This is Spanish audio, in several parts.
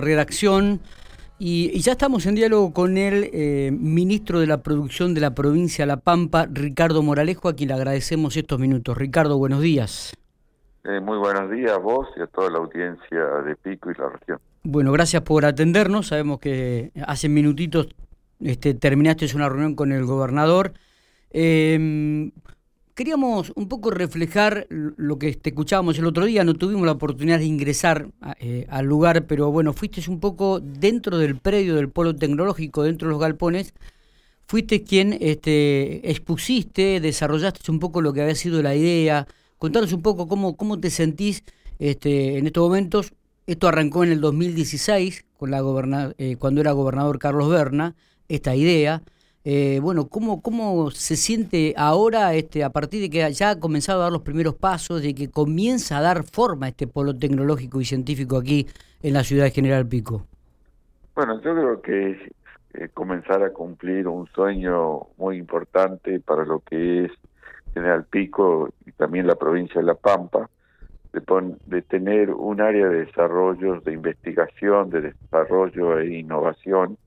redacción y, ya estamos en diálogo con el eh, ministro de la Producción de la provincia de La Pampa, Ricardo Moralejo, a quien le agradecemos estos minutos. Ricardo, buenos días. Eh, muy buenos días a vos y a toda la audiencia de Pico y la región. Bueno, gracias por atendernos. Sabemos que hace minutitos este, terminaste una reunión con el gobernador. Eh, queríamos un poco reflejar lo que te escuchábamos el otro día, no tuvimos la oportunidad de ingresar eh, al lugar, pero bueno, fuiste un poco dentro del predio del polo tecnológico, dentro de los galpones, fuiste quien este, expusiste, desarrollaste un poco lo que había sido la idea, contanos un poco cómo, cómo te sentís este, en estos momentos. Esto arrancó en el 2016, con la eh, cuando era gobernador Carlos Berna, esta idea. Eh, bueno, ¿cómo, ¿cómo se siente ahora este, a partir de que ya ha comenzado a dar los primeros pasos, de que comienza a dar forma este polo tecnológico y científico aquí en la ciudad de General Pico? Bueno, yo creo que eh, comenzar a cumplir un sueño muy importante para lo que es General Pico y también la provincia de La Pampa, de, de tener un área de desarrollo, de investigación, de desarrollo e innovación,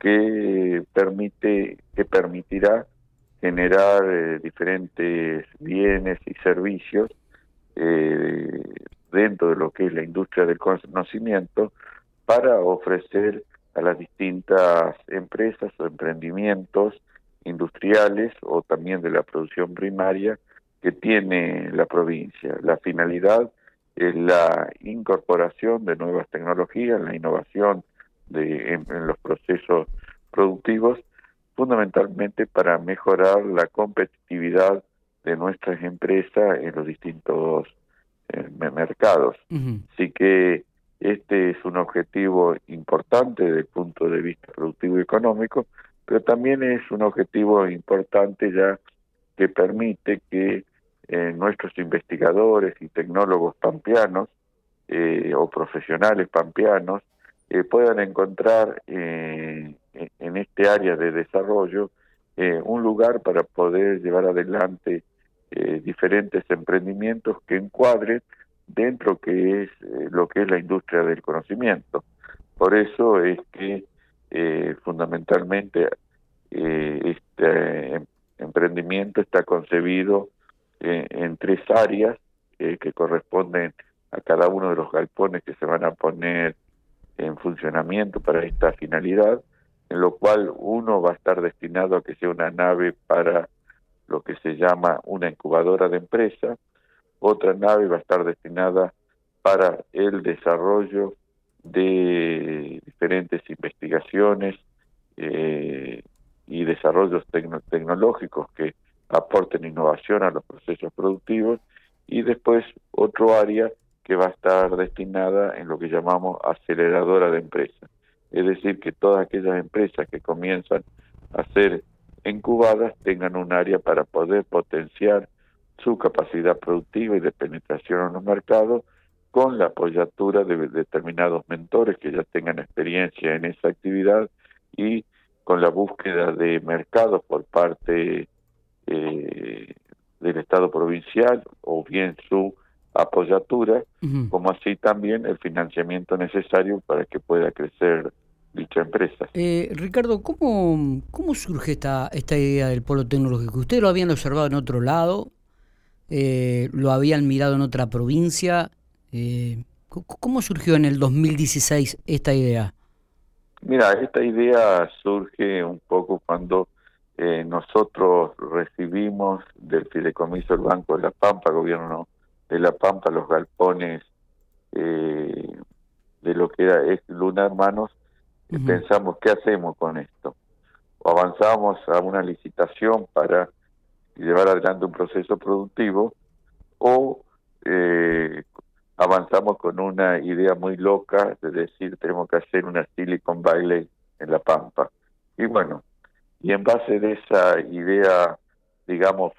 que permite que permitirá generar eh, diferentes bienes y servicios eh, dentro de lo que es la industria del conocimiento para ofrecer a las distintas empresas o emprendimientos industriales o también de la producción primaria que tiene la provincia. La finalidad es la incorporación de nuevas tecnologías, la innovación de, en, los procesos productivos, fundamentalmente para mejorar la competitividad de nuestras empresas en los distintos eh, mercados. Así que este es un objetivo importante desde el punto de vista productivo y económico, pero también es un objetivo importante ya que permite que eh, nuestros investigadores y tecnólogos pampeanos eh, o profesionales pampeanos eh, puedan encontrar eh, en este área de desarrollo eh, un lugar para poder llevar adelante diferentes emprendimientos que encuadren dentro que es lo que es la industria del conocimiento. Por eso es que fundamentalmente este em, emprendimiento está concebido en tres áreas que corresponden a cada uno de los galpones que se van a poner en funcionamiento para esta finalidad, en lo cual uno va a estar destinado a que sea una nave para lo que se llama una incubadora de empresa, otra nave va a estar destinada para el desarrollo de diferentes investigaciones eh, y desarrollos tecnológicos que aporten innovación a los procesos productivos. Y después otro área que va a estar destinada en lo que llamamos aceleradora de empresas. Es decir, que todas aquellas empresas que comienzan a ser incubadas tengan un área para poder potenciar su capacidad productiva y de penetración en los mercados con la apoyatura de determinados mentores que ya tengan experiencia en esa actividad y con la búsqueda de mercados por parte eh, del Estado provincial o bien su apoyatura, como así también el financiamiento necesario para que pueda crecer dicha empresa. Eh, Ricardo, ¿cómo, ¿cómo surge esta, esta idea del polo tecnológico? ¿Ustedes lo habían observado en otro lado? Eh, ¿Lo habían mirado en otra provincia? Eh, ¿Cómo surgió en el 2016 esta idea? Mira, esta idea surge un poco cuando eh, nosotros recibimos del fideicomiso del Banco de la Pampa, gobierno de La Pampa, los galpones eh, de lo que era Luna Hermanos, y pensamos, ¿qué hacemos con esto? O avanzamos a una licitación para llevar adelante un proceso productivo, o eh, avanzamos con una idea muy loca de decir, tenemos que hacer una Silicon Valley en La Pampa. Y bueno, y en base de esa idea, digamos,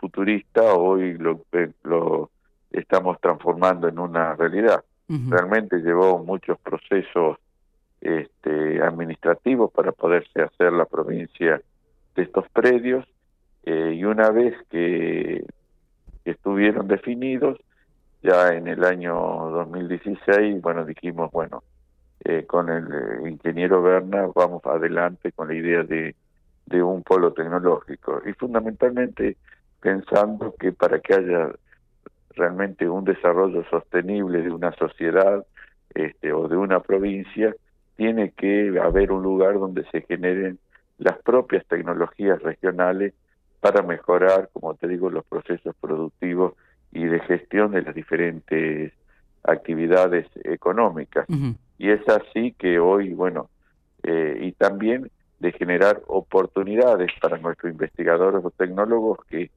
futurista, hoy lo, lo estamos transformando en una realidad. Realmente llevó muchos procesos este, administrativos para poderse hacer la provincia de estos predios eh, y una vez que, estuvieron definidos, ya en el año 2016, bueno, dijimos, bueno, eh, con el eh, ingeniero Berna vamos adelante con la idea de, de un polo tecnológico y fundamentalmente pensando que para que haya realmente un desarrollo sostenible de una sociedad este, o de una provincia, tiene que haber un lugar donde se generen las propias tecnologías regionales para mejorar, como te digo, los procesos productivos y de gestión de las diferentes actividades económicas. Y es así que hoy, bueno, eh, y también de generar oportunidades para nuestros investigadores o tecnólogos que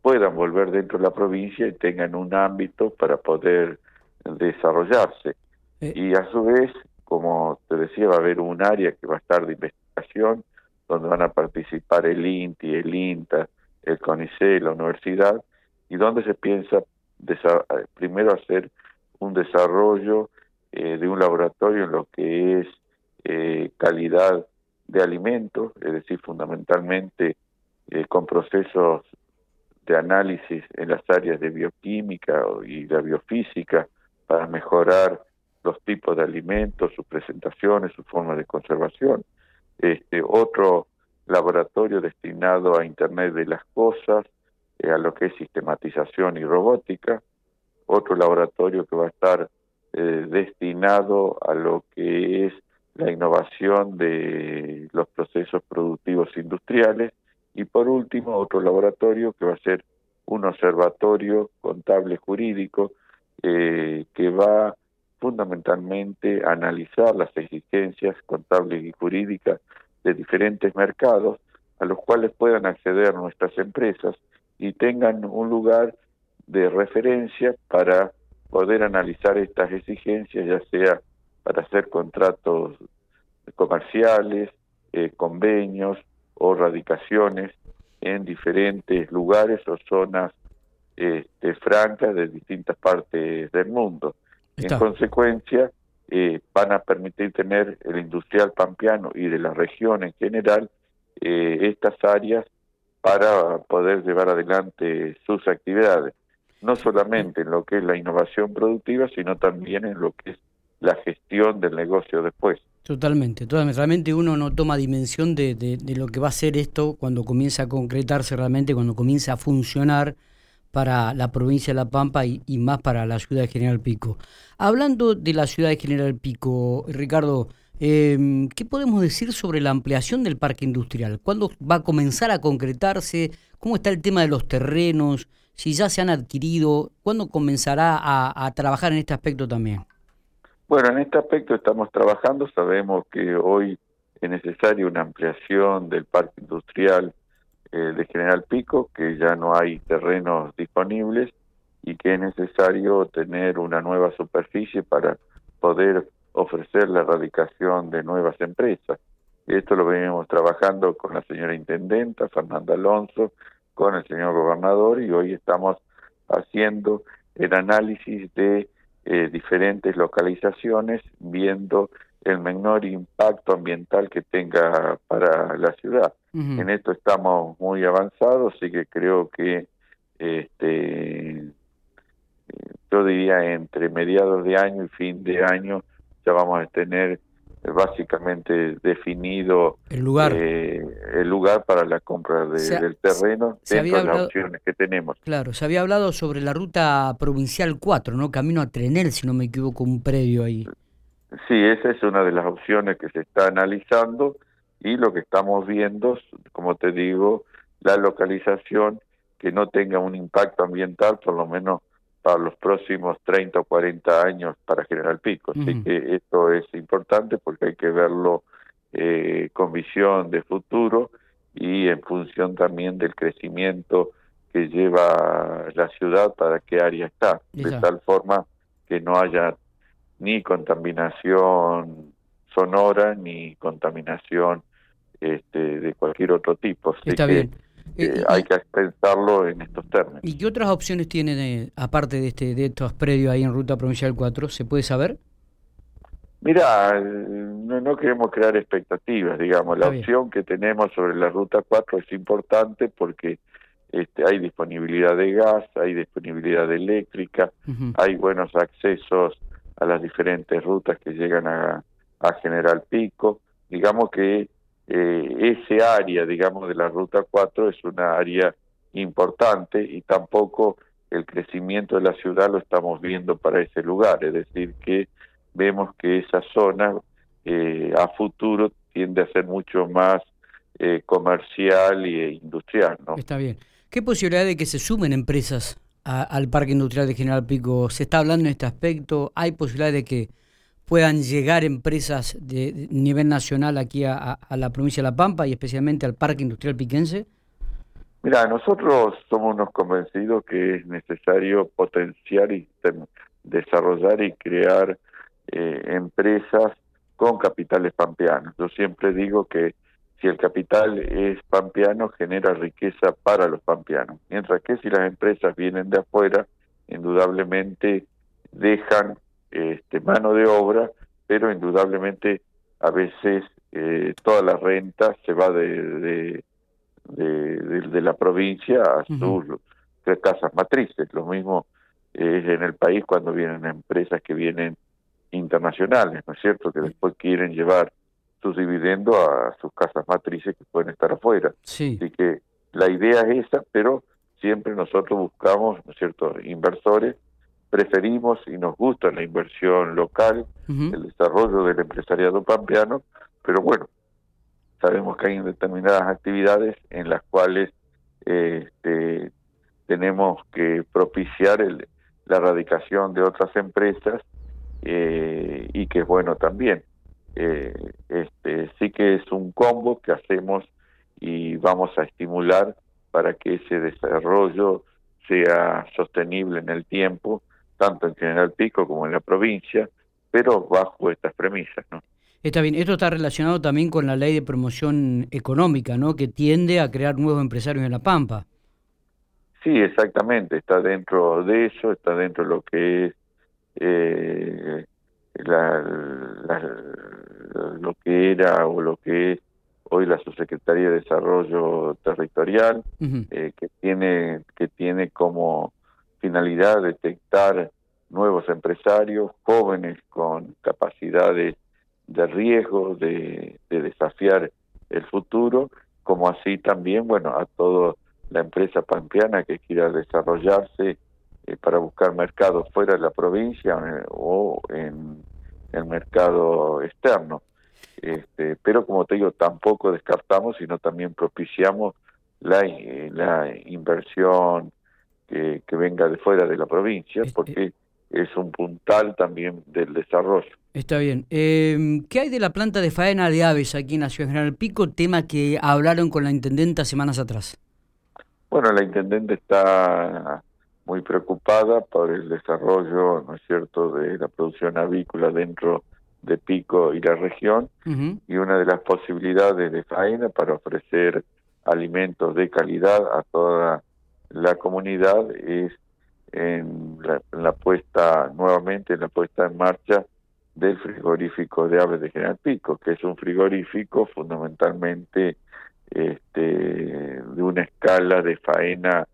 puedan volver dentro de la provincia y tengan un ámbito para poder desarrollarse. Eh. Y a su vez, como te decía, va a haber un área que va a estar de investigación, donde van a participar el INTI, el INTA, el CONICE, la universidad, y donde se piensa primero hacer un desarrollo eh, de un laboratorio en lo que es eh, calidad de alimentos, es decir, fundamentalmente eh, con procesos de análisis en las áreas de bioquímica y la biofísica para mejorar los tipos de alimentos, sus presentaciones, su forma de conservación. Este, otro laboratorio destinado a Internet de las Cosas, eh, a lo que es sistematización y robótica. Otro laboratorio que va a estar eh, destinado a lo que es la innovación de los procesos productivos industriales y por último otro laboratorio que va a ser un observatorio contable jurídico eh, que va fundamentalmente a analizar las exigencias contables y jurídicas de diferentes mercados a los cuales puedan acceder nuestras empresas y tengan un lugar de referencia para poder analizar estas exigencias, ya sea para hacer contratos comerciales, eh, convenios o radicaciones en diferentes lugares o zonas este, francas de distintas partes del mundo. En consecuencia, eh, van a permitir tener el industrial pampeano y de la región en general eh, estas áreas para poder llevar adelante sus actividades, no solamente en lo que es la innovación productiva, sino también en lo que es la gestión del negocio después. Totalmente, totalmente. Realmente uno no toma dimensión de, de, de, lo que va a ser esto cuando comienza a concretarse realmente, cuando comienza a funcionar para la provincia de La Pampa y, más para la ciudad de General Pico. Hablando de la ciudad de General Pico, Ricardo, eh, ¿qué podemos decir sobre la ampliación del parque industrial? ¿Cuándo va a comenzar a concretarse? ¿Cómo está el tema de los terrenos? Si ya se han adquirido, ¿cuándo comenzará a trabajar en este aspecto también? Bueno, en este aspecto estamos trabajando. Sabemos que hoy es necesaria una ampliación del parque industrial eh, de General Pico, que ya no hay terrenos disponibles y que es necesario tener una nueva superficie para poder ofrecer la erradicación de nuevas empresas. Esto lo venimos trabajando con la señora intendenta, Fernanda Alonso, con el señor gobernador y hoy estamos haciendo el análisis de eh, diferentes localizaciones, viendo el menor impacto ambiental que tenga para la ciudad. En esto estamos muy avanzados, así que creo que este yo diría entre mediados de año y fin de año ya vamos a tener básicamente definido el lugar eh, el lugar para la compra del terreno dentro de las opciones que tenemos. Claro, se había hablado sobre la ruta provincial 4, ¿no? Camino a Trenel, si no me equivoco, un predio ahí. Sí, esa es una de las opciones que se está analizando y lo que estamos viendo, como te digo, la localización que no tenga un impacto ambiental, por lo menos para los próximos 30 o 40 años para General Pico. Así que esto es importante porque hay que verlo eh, con visión de futuro y en función también del crecimiento que lleva la ciudad para qué área está, de tal forma que no haya ni contaminación sonora ni contaminación este, de cualquier otro tipo. Está bien. Eh, eh, hay que pensarlo en estos términos. ¿Y qué otras opciones tienen, aparte de este de estos predios ahí en Ruta Provincial 4? ¿Se puede saber? Mira, no, no queremos crear expectativas, digamos. La opción que tenemos sobre la Ruta 4 es importante porque este, hay disponibilidad de gas, hay disponibilidad de eléctrica, hay buenos accesos a las diferentes rutas que llegan a, a General Pico. Digamos que eh, ese área, digamos, de la Ruta 4 es una área importante y tampoco el crecimiento de la ciudad lo estamos viendo para ese lugar, es decir, que vemos que esa zona eh, a futuro tiende a ser mucho más eh, comercial e industrial. ¿no? Está bien. ¿Qué posibilidad de que se sumen empresas al Parque Industrial de General Pico? ¿Se está hablando en este aspecto? ¿Hay posibilidad de que puedan llegar empresas de, nivel nacional aquí a, la provincia de La Pampa y especialmente al Parque Industrial Piquense? Mira, nosotros somos unos convencidos que es necesario potenciar y desarrollar y crear eh, empresas con capitales pampeanos. Yo siempre digo que si el capital es pampeano, genera riqueza para los pampeanos, mientras que si las empresas vienen de afuera, indudablemente dejan este, mano de obra, pero indudablemente a veces eh, toda la renta se va de, de, la provincia a sus casas matrices. Lo mismo es en el país cuando vienen empresas que vienen internacionales, ¿no es cierto? Que después quieren llevar sus dividendos a sus casas matrices que pueden estar afuera. Sí. Así que la idea es esa, pero siempre nosotros buscamos, ¿no es cierto?, inversores preferimos y nos gusta la inversión local, el desarrollo del empresariado pampeano, pero bueno, sabemos que hay determinadas actividades en las cuales este, tenemos que propiciar el, la radicación de otras empresas eh, y que es bueno también. Eh, este, sí que es un combo que hacemos y vamos a estimular para que ese desarrollo sea sostenible en el tiempo tanto en General Pico como en la provincia, pero bajo estas premisas, ¿no? Está bien, esto está relacionado también con la ley de promoción económica, ¿no? Que tiende a crear nuevos empresarios en La Pampa. Sí, exactamente, está dentro de eso, está dentro de lo que es eh, lo que era o lo que es hoy la subsecretaría de Desarrollo Territorial, eh, que tiene que tiene como finalidad detectar nuevos empresarios, jóvenes con capacidades de riesgo, de, desafiar el futuro, como así también, bueno, a toda la empresa pampeana que quiera desarrollarse eh, para buscar mercados fuera de la provincia eh, o en el mercado externo. Este, pero como te digo, tampoco descartamos, sino también propiciamos la, la inversión que, venga de fuera de la provincia, este, porque es un puntal también del desarrollo. Está bien. Eh, ¿Qué hay de la planta de faena de aves aquí en la ciudad de General Pico? Tema que hablaron con la intendenta semanas atrás. Bueno, la intendente está muy preocupada por el desarrollo, ¿no es cierto?, de la producción avícola dentro de Pico y la región, y una de las posibilidades de faena para ofrecer alimentos de calidad a toda la comunidad es en la, puesta nuevamente en la puesta en marcha del frigorífico de aves de General Pico, que es un frigorífico fundamentalmente este, de una escala de faena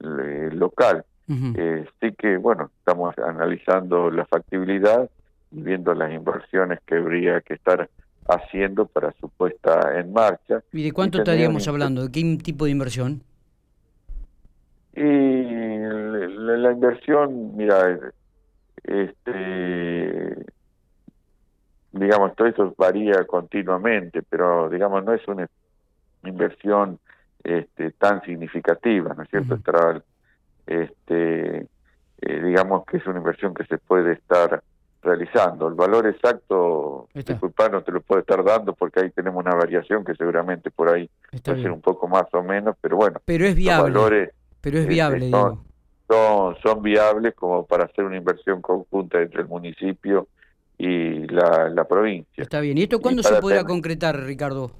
eh, local. Eh, sí que, bueno, estamos analizando la factibilidad y viendo las inversiones que habría que estar haciendo para su puesta en marcha. ¿Y de cuánto estaríamos hablando? ¿De qué tipo de inversión? Y la, inversión, mira, este, digamos, todo eso varía continuamente, pero digamos, no es una inversión este, tan significativa, ¿no es cierto? este, eh, digamos que es una inversión que se puede estar realizando. El valor exacto, disculpa, no te lo puedo estar dando porque ahí tenemos una variación que seguramente por ahí puede ser un poco más o menos, pero bueno. Pero es viable. valores, pero es viable, son, son, son, viables como para hacer una inversión conjunta entre el municipio y la, la provincia. Está bien. ¿Y esto cuándo se podrá concretar, Ricardo?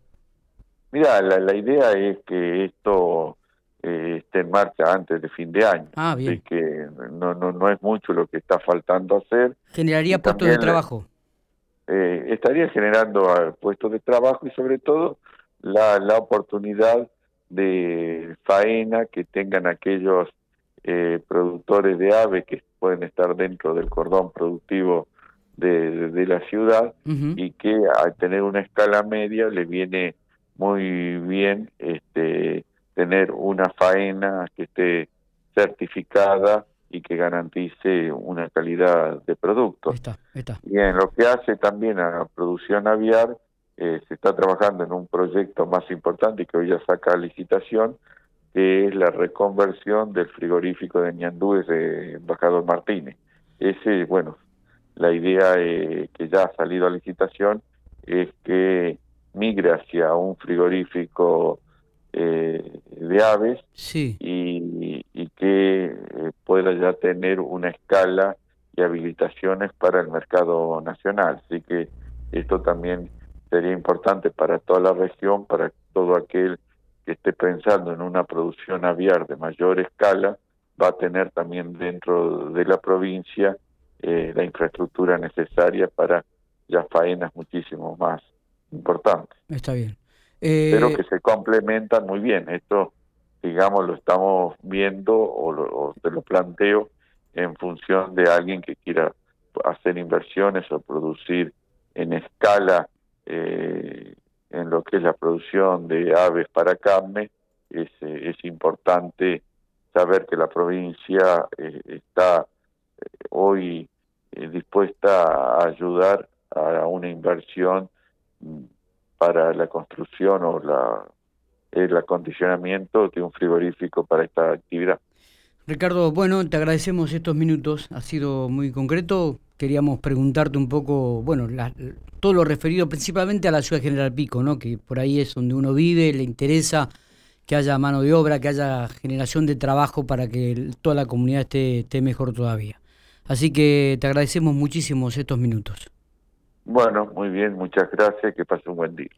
Mira, la, la idea es que esto eh, esté en marcha antes de fin de año. Ah, bien. Así que no, no, no es mucho lo que está faltando hacer. ¿Generaría puestos de trabajo? Eh, estaría generando ah, puestos de trabajo y sobre todo la, la oportunidad de faena que tengan aquellos eh, productores de aves que pueden estar dentro del cordón productivo de, la ciudad y que al tener una escala media le viene muy bien este tener una faena que esté certificada y que garantice una calidad de producto. Y en lo que hace también a la producción aviar, eh, se está trabajando en un proyecto más importante que hoy ya saca licitación, que es la reconversión del frigorífico de Ñandúes de Embajador Martínez. Ese, bueno, la idea eh, que ya ha salido a licitación es que migre hacia un frigorífico eh, de aves y, que eh, pueda ya tener una escala y habilitaciones para el mercado nacional. Así que esto también sería importante para toda la región, para todo aquel que esté pensando en una producción aviar de mayor escala, va a tener también dentro de la provincia eh, la infraestructura necesaria para ya faenas muchísimo más importantes. Está bien. Pero eh, que se complementan muy bien. Esto, digamos, lo estamos viendo o, lo, te lo planteo en función de alguien que quiera hacer inversiones o producir en escala eh, en lo que es la producción de aves para carne. Es, es importante saber que la provincia está hoy eh, dispuesta a ayudar a una inversión mm, para la construcción o la, el acondicionamiento de un frigorífico para esta actividad. Ricardo, bueno, te agradecemos estos minutos, ha sido muy concreto. Queríamos preguntarte un poco, bueno, todo lo referido principalmente a la ciudad General Pico, ¿no? que por ahí es donde uno vive, le interesa que haya mano de obra, que haya generación de trabajo para que toda la comunidad esté, esté mejor todavía. Así que te agradecemos muchísimo estos minutos. Bueno, muy bien, muchas gracias, que pase un buen día.